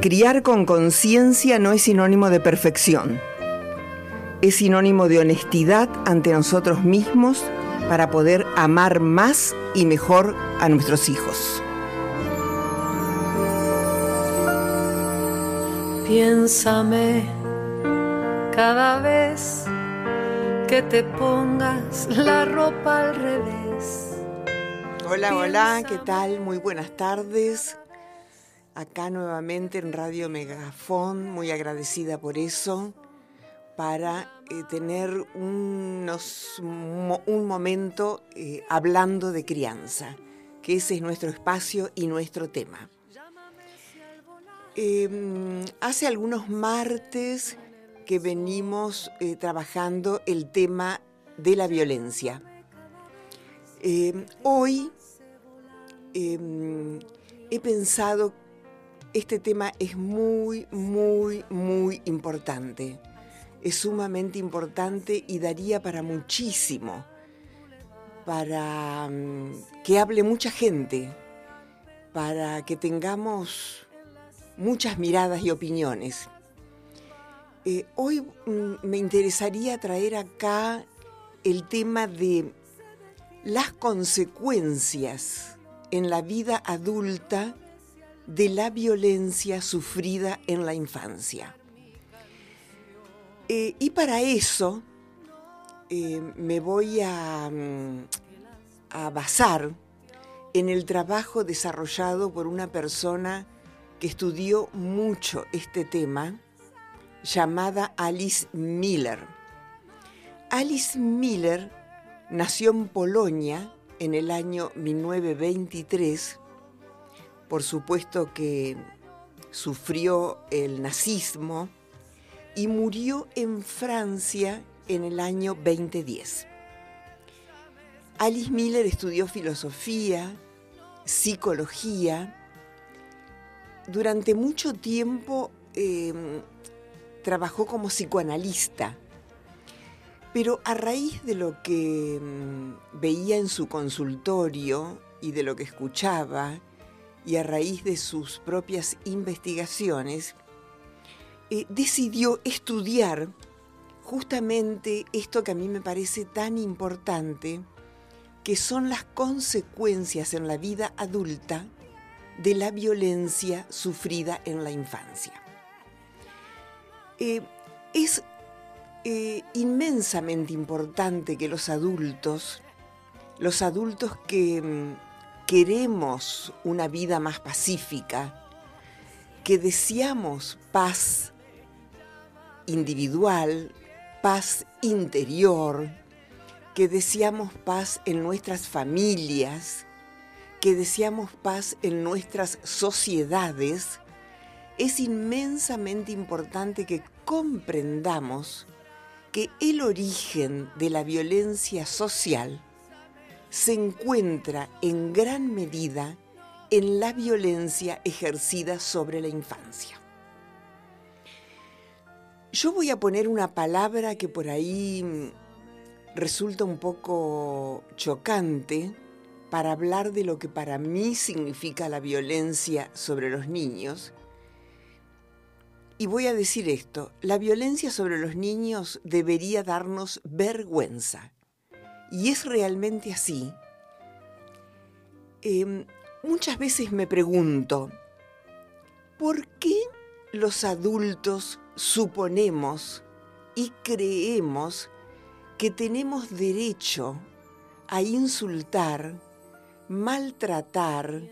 Criar con conciencia no es sinónimo de perfección. Es sinónimo de honestidad ante nosotros mismos para poder amar más y mejor a nuestros hijos. Piénsame cada vez que te pongas la ropa al revés. Hola, hola, ¿qué tal? Muy buenas tardes. Acá nuevamente en Radio Megafón, muy agradecida por eso, para eh, tener unos, un momento eh, hablando de crianza, que ese es nuestro espacio y nuestro tema. Em, hace algunos martes que venimos eh, trabajando el tema de la violencia. Em, hoy em, he pensado este tema es muy, muy, muy importante. Es sumamente importante y daría para muchísimo, para que hable mucha gente, para que tengamos muchas miradas y opiniones. Eh, hoy mm, me interesaría traer acá el tema de las consecuencias en la vida adulta de la violencia sufrida en la infancia. Eh, y para eso eh, me voy a, mm, a basar en el trabajo desarrollado por una persona que estudió mucho este tema, llamada Alice Miller. Alice Miller nació en Polonia en el año 1923. Por supuesto que sufrió el nazismo y murió en Francia en el año 2010. Alice Miller estudió filosofía, psicología, durante mucho tiempo em, trabajó como psicoanalista, pero a raíz de lo que em, veía en su consultorio y de lo que escuchaba, y a raíz de sus propias investigaciones, eh, decidió estudiar justamente esto que a mí me parece tan importante, que son las consecuencias en la vida adulta de la violencia sufrida en la infancia. Eh, es eh, inmensamente importante que los adultos, los adultos que mm, queremos una vida más pacífica, que deseamos paz individual, paz interior, que deseamos paz en nuestras familias, que deseamos paz en nuestras sociedades, es inmensamente importante que comprendamos que el origen de la violencia social se encuentra en gran medida en la violencia ejercida sobre la infancia. Yo voy a poner una palabra que por ahí resulta un poco chocante, para hablar de lo que para mí significa la violencia sobre los niños. Y voy a decir esto, la violencia sobre los niños debería darnos vergüenza. Y es realmente así. Em, muchas veces me pregunto, ¿por qué los adultos suponemos y creemos que tenemos derecho a insultar maltratar,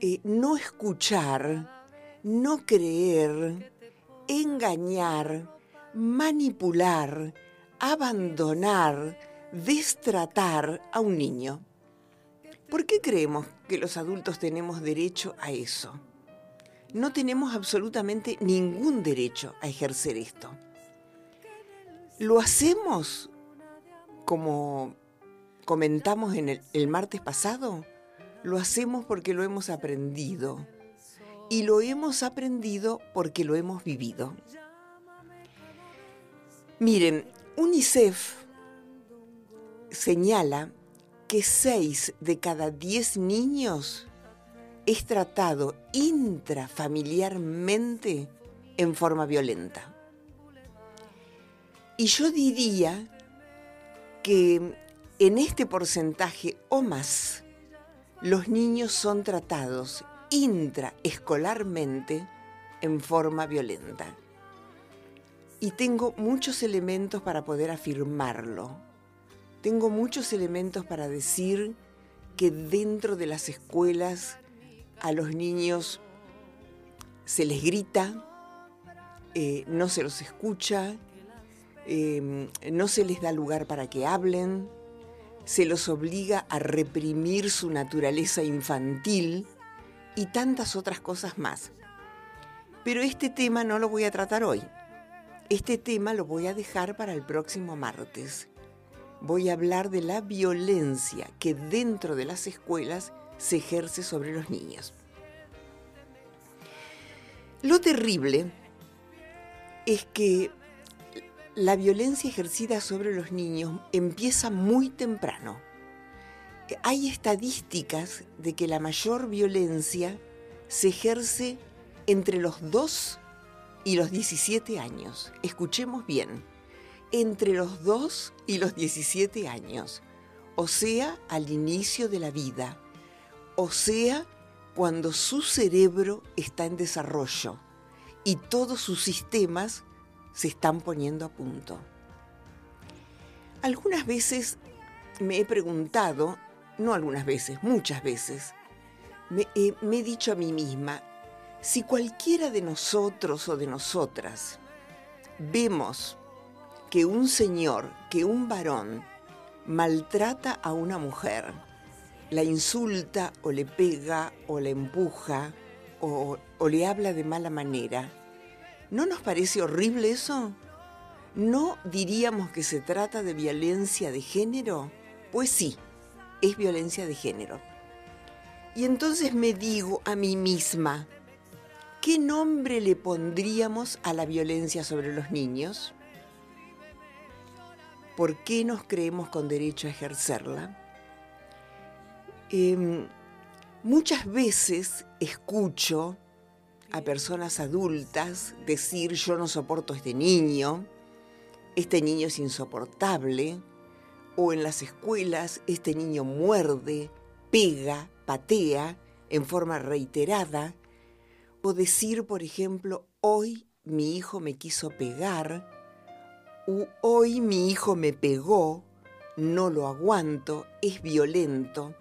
eh, no escuchar, no creer, engañar, manipular, abandonar, destratar a un niño. ¿Por qué creemos que los adultos tenemos derecho a eso? No tenemos absolutamente ningún derecho a ejercer esto. Lo hacemos como comentamos en el, martes pasado, lo hacemos porque lo hemos aprendido. Y lo hemos aprendido porque lo hemos vivido. Miren, UNICEF señala que 6 de cada 10 niños es tratado intrafamiliarmente en forma violenta. Y yo diría que en este porcentaje o más, los niños son tratados intraescolarmente en forma violenta. Y tengo muchos elementos para poder afirmarlo. Tengo muchos elementos para decir que dentro de las escuelas a los niños se les grita, eh, no se los escucha, eh, no se les da lugar para que hablen, se los obliga a reprimir su naturaleza infantil y tantas otras cosas más. Pero este tema no lo voy a tratar hoy. Este tema lo voy a dejar para el próximo martes. Voy a hablar de la violencia que dentro de las escuelas se ejerce sobre los niños. Lo terrible es que la violencia ejercida sobre los niños empieza muy temprano. Hay estadísticas de que la mayor violencia se ejerce entre los 2 y los 17 años. Escuchemos bien, entre los 2 y los 17 años, o sea, al inicio de la vida, o sea, cuando su cerebro está en desarrollo y todos sus sistemas se están poniendo a punto. Algunas veces me he preguntado, no algunas veces, muchas veces, me, he dicho a mí misma, si cualquiera de nosotros o de nosotras vemos que un señor, que un varón maltrata a una mujer, la insulta o le pega o le empuja o, o le habla de mala manera, ¿No nos parece horrible eso? ¿No diríamos que se trata de violencia de género? Pues sí, es violencia de género. Y entonces me digo a mí misma, ¿qué nombre le pondríamos a la violencia sobre los niños? ¿Por qué nos creemos con derecho a ejercerla? Em, muchas veces escucho a personas adultas decir yo no soporto a este niño, este niño es insoportable, o en las escuelas este niño muerde, pega, patea en forma reiterada, o decir, por ejemplo, hoy mi hijo me quiso pegar, hoy mi hijo me pegó, no lo aguanto, es violento.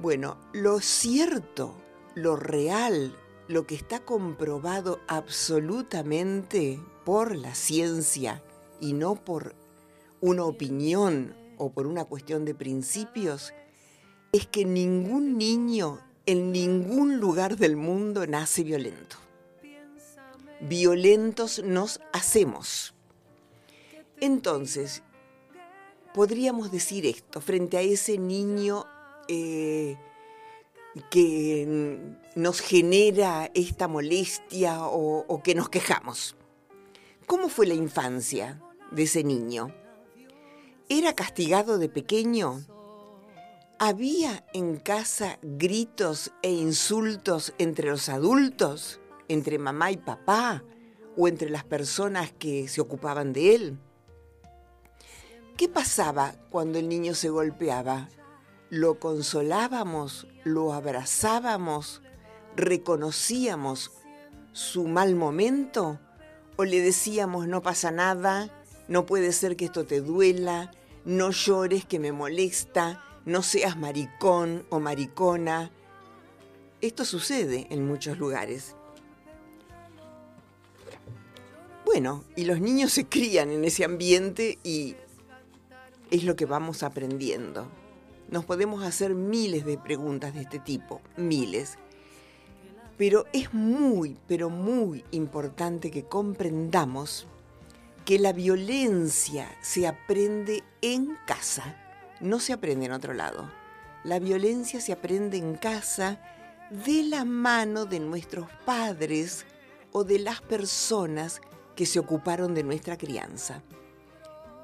Bueno, lo cierto lo real, lo que está comprobado absolutamente por la ciencia y no por una opinión o por una cuestión de principios, es que ningún niño en ningún lugar del mundo nace violento. Violentos nos hacemos. Entonces, podríamos decir esto frente a ese niño eh, que nos genera esta molestia o, que nos quejamos. ¿Cómo fue la infancia de ese niño? ¿Era castigado de pequeño? ¿Había en casa gritos e insultos entre los adultos, entre mamá y papá, o entre las personas que se ocupaban de él? ¿Qué pasaba cuando el niño se golpeaba? lo consolábamos, lo abrazábamos, reconocíamos su mal momento o le decíamos no pasa nada, no puede ser que esto te duela, no llores que me molesta, no seas maricón o maricona. Esto sucede en muchos lugares. Bueno, y los niños se crían en ese ambiente y es lo que vamos aprendiendo nos podemos hacer miles de preguntas de este tipo, miles. Pero es muy, pero muy importante que comprendamos que la violencia se aprende en casa, no se aprende en otro lado. La violencia se aprende en casa de la mano de nuestros padres o de las personas que se ocuparon de nuestra crianza.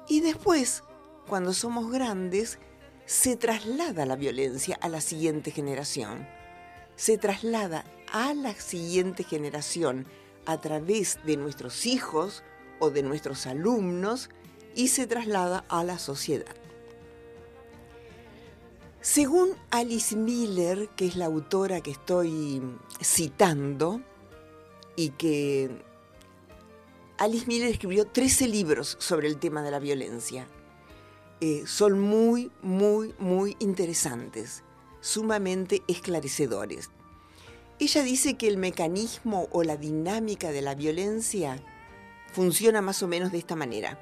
Y después, cuando somos grandes, se traslada la violencia a la siguiente generación. Se traslada a la siguiente generación a través de nuestros hijos o de nuestros alumnos y se traslada a la sociedad. Según Alice Miller, que es la autora que estoy citando, y que Alice Miller escribió 13 libros sobre el tema de la violencia. Eh, son muy, muy, muy interesantes, sumamente esclarecedores. Ella dice que el mecanismo o la dinámica de la violencia funciona más o menos de esta manera.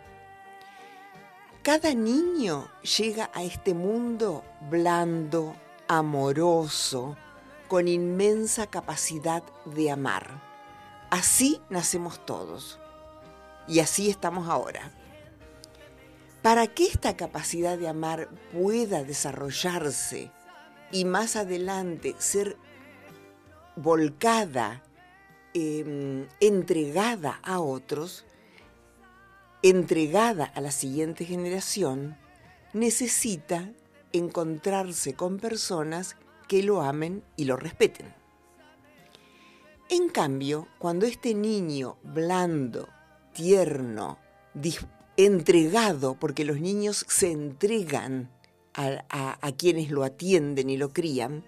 Cada niño llega a este mundo blando, amoroso, con inmensa capacidad de amar. Así nacemos todos. Y así estamos ahora. Para que esta capacidad de amar pueda desarrollarse y más adelante ser volcada, em, entregada a otros, entregada a la siguiente generación, necesita encontrarse con personas que lo amen y lo respeten. En cambio, cuando este niño blando, tierno, entregado, porque los niños se entregan a quienes lo atienden y lo crían,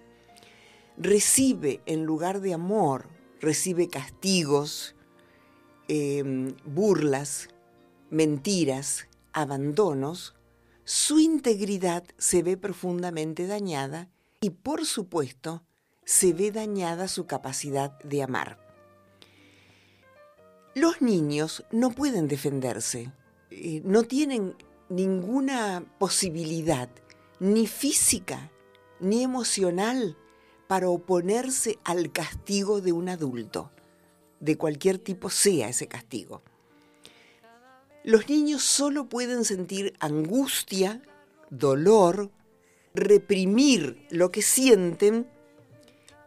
recibe en lugar de amor, recibe castigos, em, burlas, mentiras, abandonos, su integridad se ve profundamente dañada y por supuesto se ve dañada su capacidad de amar. Los niños no pueden defenderse, eh, no tienen ninguna posibilidad, ni física, ni emocional, para oponerse al castigo de un adulto, de cualquier tipo sea ese castigo. Los niños solo pueden sentir angustia, dolor, reprimir lo que sienten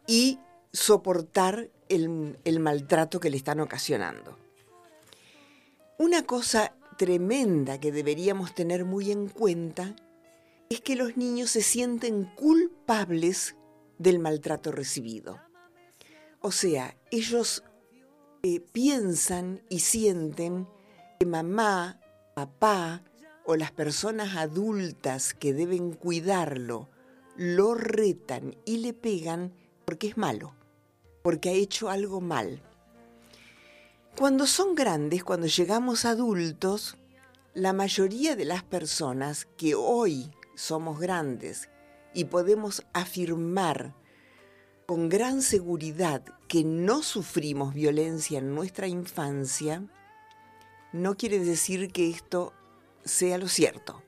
y soportar el, el, maltrato que le están ocasionando. Una cosa tremenda que deberíamos tener muy en cuenta es que los niños se sienten culpables del maltrato recibido. O sea, ellos eh, piensan y sienten que mamá, papá o las personas adultas que deben cuidarlo lo retan y le pegan porque es malo, porque ha hecho algo mal. Cuando son grandes, cuando llegamos adultos, la mayoría de las personas que hoy somos grandes y podemos afirmar con gran seguridad que no sufrimos violencia en nuestra infancia, no quiere decir que esto sea lo cierto.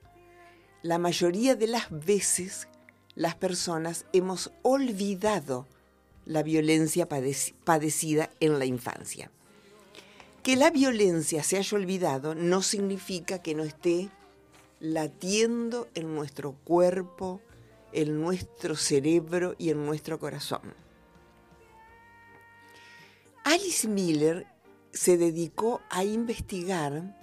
La mayoría de las veces las personas hemos olvidado la violencia padecida en la infancia. Que la violencia se haya olvidado no significa que no esté latiendo en nuestro cuerpo, en nuestro cerebro y en nuestro corazón. Alice Miller se dedicó a investigar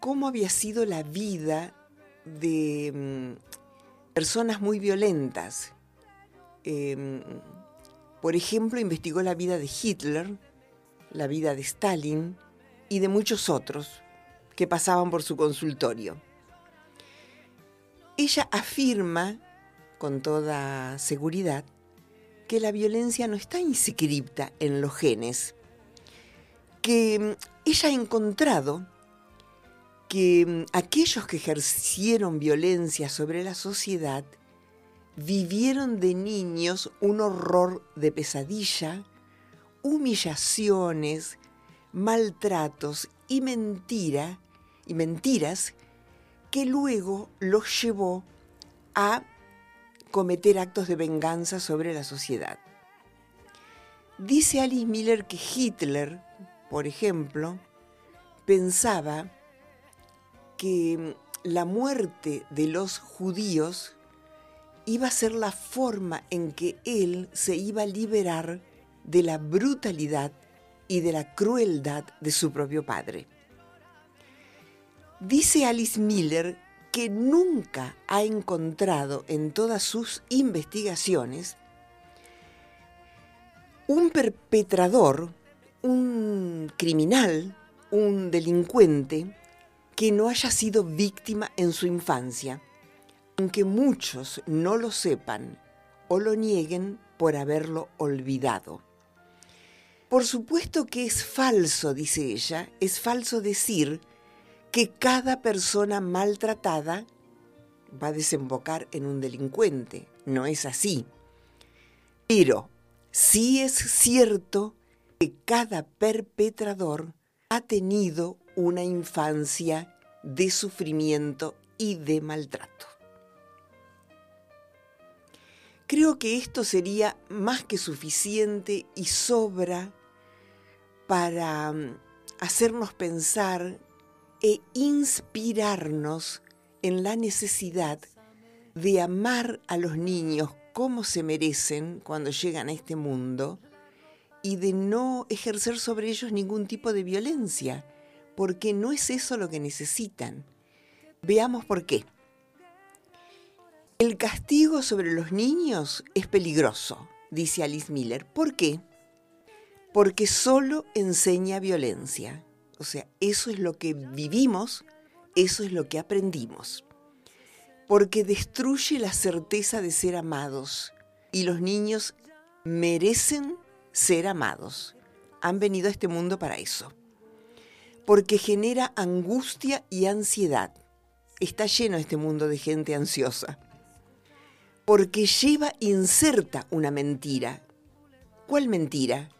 cómo había sido la vida de mm, personas muy violentas. Em, por ejemplo, investigó la vida de Hitler, la vida de Stalin y de muchos otros que pasaban por su consultorio. Ella afirma con toda seguridad que la violencia no está inscripta en los genes, que ella ha encontrado que aquellos que ejercieron violencia sobre la sociedad vivieron de niños un horror de pesadilla, humillaciones, maltratos y mentira y mentiras que luego los llevó a cometer actos de venganza sobre la sociedad. Dice Alice Miller que Hitler, por ejemplo, pensaba que la muerte de los judíos iba a ser la forma en que él se iba a liberar de la brutalidad y de la crueldad de su propio padre. Dice Alice Miller que nunca ha encontrado en todas sus investigaciones un perpetrador, un criminal, un delincuente que no haya sido víctima en su infancia, aunque muchos no lo sepan o lo nieguen por haberlo olvidado. Por supuesto que es falso, dice ella, es falso decir que cada persona maltratada va a desembocar en un delincuente. No es así. Pero sí es cierto que cada perpetrador ha tenido una infancia de sufrimiento y de maltrato. Creo que esto sería más que suficiente y sobra para mm, hacernos pensar e inspirarnos en la necesidad de amar a los niños como se merecen cuando llegan a este mundo y de no ejercer sobre ellos ningún tipo de violencia, porque no es eso lo que necesitan. Veamos por qué. El castigo sobre los niños es peligroso, dice Alice Miller. ¿Por qué? Porque solo enseña violencia. O sea, eso es lo que vivimos, eso es lo que aprendimos. Porque destruye la certeza de ser amados y los niños merecen ser amados. Han venido a este mundo para eso. Porque genera angustia y ansiedad. Está lleno este mundo de gente ansiosa. Porque lleva inserta una mentira. ¿Cuál mentira?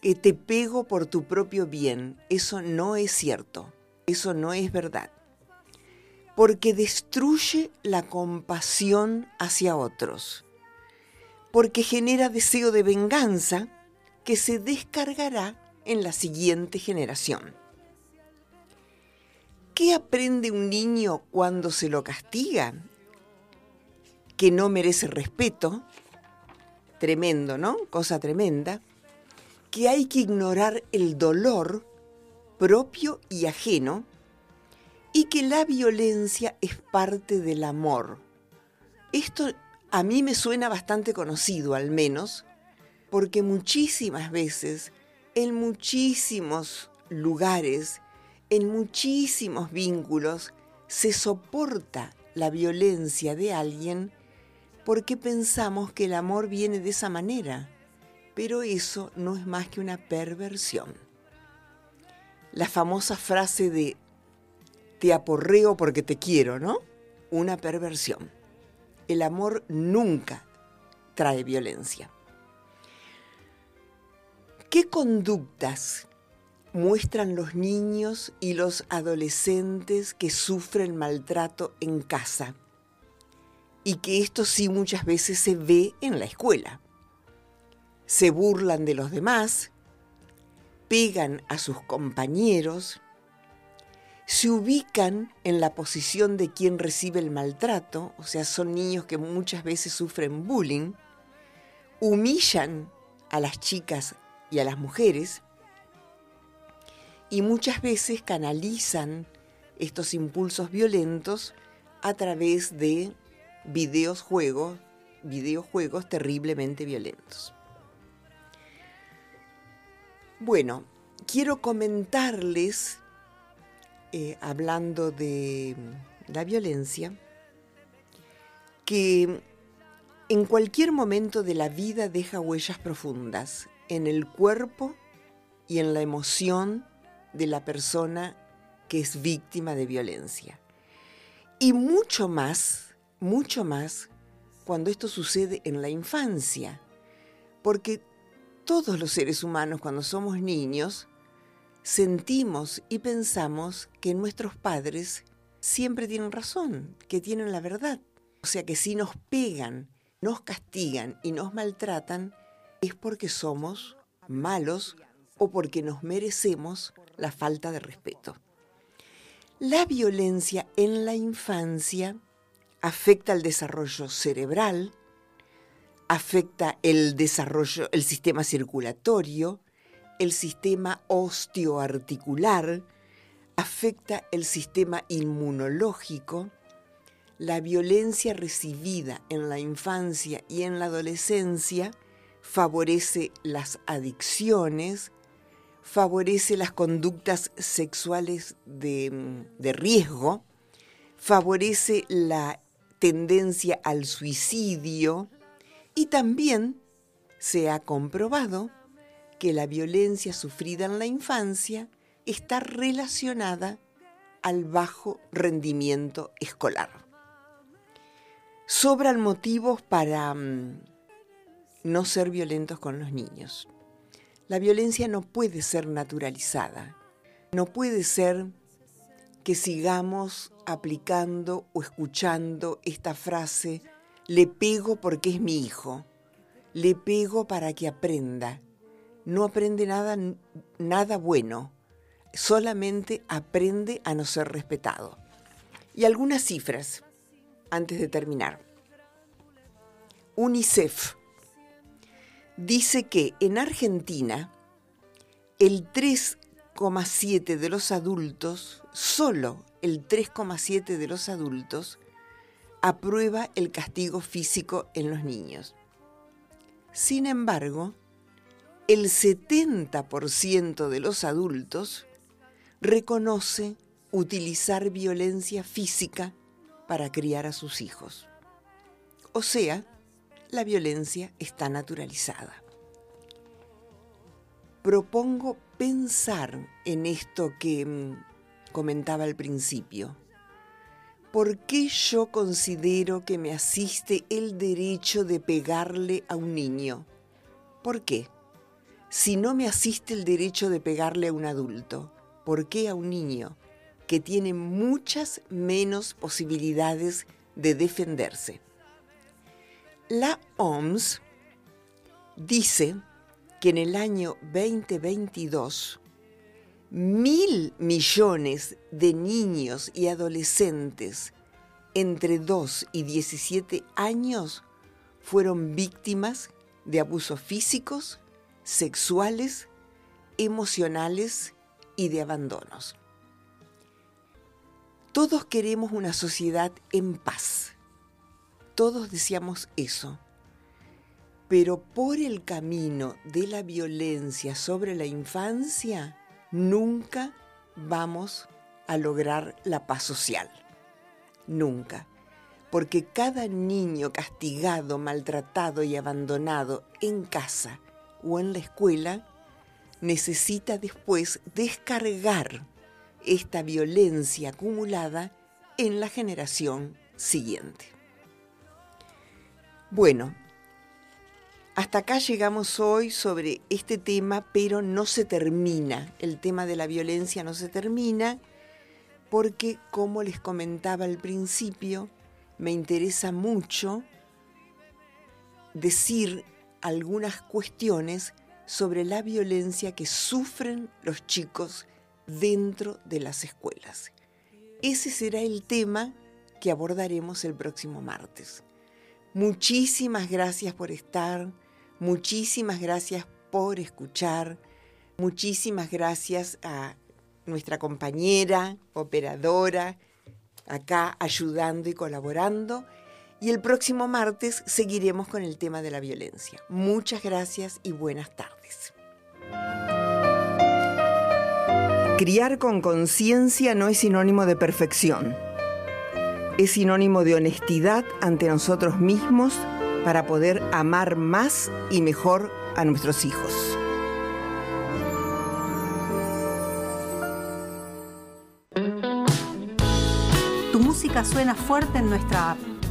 Que te pego por tu propio bien. Eso no es cierto. Eso no es verdad. Porque destruye la compasión hacia otros. Porque genera deseo de venganza que se descargará en la siguiente generación. ¿Qué aprende un niño cuando se lo castiga? Que no merece respeto. Tremendo, ¿no? Cosa tremenda que hay que ignorar el dolor propio y ajeno y que la violencia es parte del amor. Esto a mí me suena bastante conocido al menos, porque muchísimas veces, en muchísimos lugares, en muchísimos vínculos, se soporta la violencia de alguien porque pensamos que el amor viene de esa manera pero eso no es más que una perversión. La famosa frase de te aporreo porque te quiero, ¿no? Una perversión. El amor nunca trae violencia. ¿Qué conductas muestran los niños y los adolescentes que sufren maltrato en casa? Y que esto sí muchas veces se ve en la escuela se burlan de los demás, pegan a sus compañeros, se ubican en la posición de quien recibe el maltrato, o sea, son niños que muchas veces sufren bullying, humillan a las chicas y a las mujeres y muchas veces canalizan estos impulsos violentos a través de videojuegos, videojuegos terriblemente violentos. Bueno, quiero comentarles, eh, hablando de la violencia, que en cualquier momento de la vida deja huellas profundas en el cuerpo y en la emoción de la persona que es víctima de violencia. Y mucho más, mucho más cuando esto sucede en la infancia, porque todos los seres humanos cuando somos niños sentimos y pensamos que nuestros padres siempre tienen razón, que tienen la verdad. O sea que si nos pegan, nos castigan y nos maltratan, es porque somos malos o porque nos merecemos la falta de respeto. La violencia en la infancia afecta al desarrollo cerebral, afecta el desarrollo, el sistema circulatorio, el sistema osteoarticular, afecta el sistema inmunológico, la violencia recibida en la infancia y en la adolescencia favorece las adicciones, favorece las conductas sexuales de, de riesgo, favorece la tendencia al suicidio y también se ha comprobado que la violencia sufrida en la infancia está relacionada al bajo rendimiento escolar. Sobran motivos para mm, no ser violentos con los niños. La violencia no puede ser naturalizada. No puede ser que sigamos aplicando o escuchando esta frase, le pego porque es mi hijo, le pego para que aprenda. No aprende nada, nada bueno, solamente aprende a no ser respetado. Y algunas cifras antes de terminar. UNICEF dice que en Argentina el 3,7 de los adultos, solo el 3,7 de los adultos, aprueba el castigo físico en los niños. Sin embargo, el 70% de los adultos reconoce utilizar violencia física para criar a sus hijos. O sea, la violencia está naturalizada. Propongo pensar en esto que mm, comentaba al principio. ¿Por qué yo considero que me asiste el derecho de pegarle a un niño? ¿Por qué? Si no me asiste el derecho de pegarle a un adulto, ¿por qué a un niño que tiene muchas menos posibilidades de defenderse? La OMS dice que en el año 2022 mil millones de niños y adolescentes entre 2 y 17 años fueron víctimas de abusos físicos, sexuales, emocionales y de abandonos. Todos queremos una sociedad en paz todos deseamos eso. Pero por el camino de la violencia sobre la infancia, nunca vamos a lograr la paz social. Nunca. Porque cada niño castigado, maltratado y abandonado en casa o en la escuela necesita después descargar esta violencia acumulada en la generación siguiente. Bueno, hasta acá llegamos hoy sobre este tema, pero no se termina. El tema de la violencia no se termina porque, como les comentaba al principio, me interesa mucho decir algunas cuestiones sobre la violencia que sufren los chicos dentro de las escuelas. Ese será el tema que abordaremos el próximo martes. Muchísimas gracias por estar, muchísimas gracias por escuchar, muchísimas gracias a nuestra compañera, operadora, acá ayudando y colaborando. Y el próximo martes seguiremos con el tema de la violencia. Muchas gracias y buenas tardes. Criar con conciencia no es sinónimo de perfección es sinónimo de honestidad ante nosotros mismos para poder amar más y mejor a nuestros hijos. Tu música suena fuerte en nuestra app.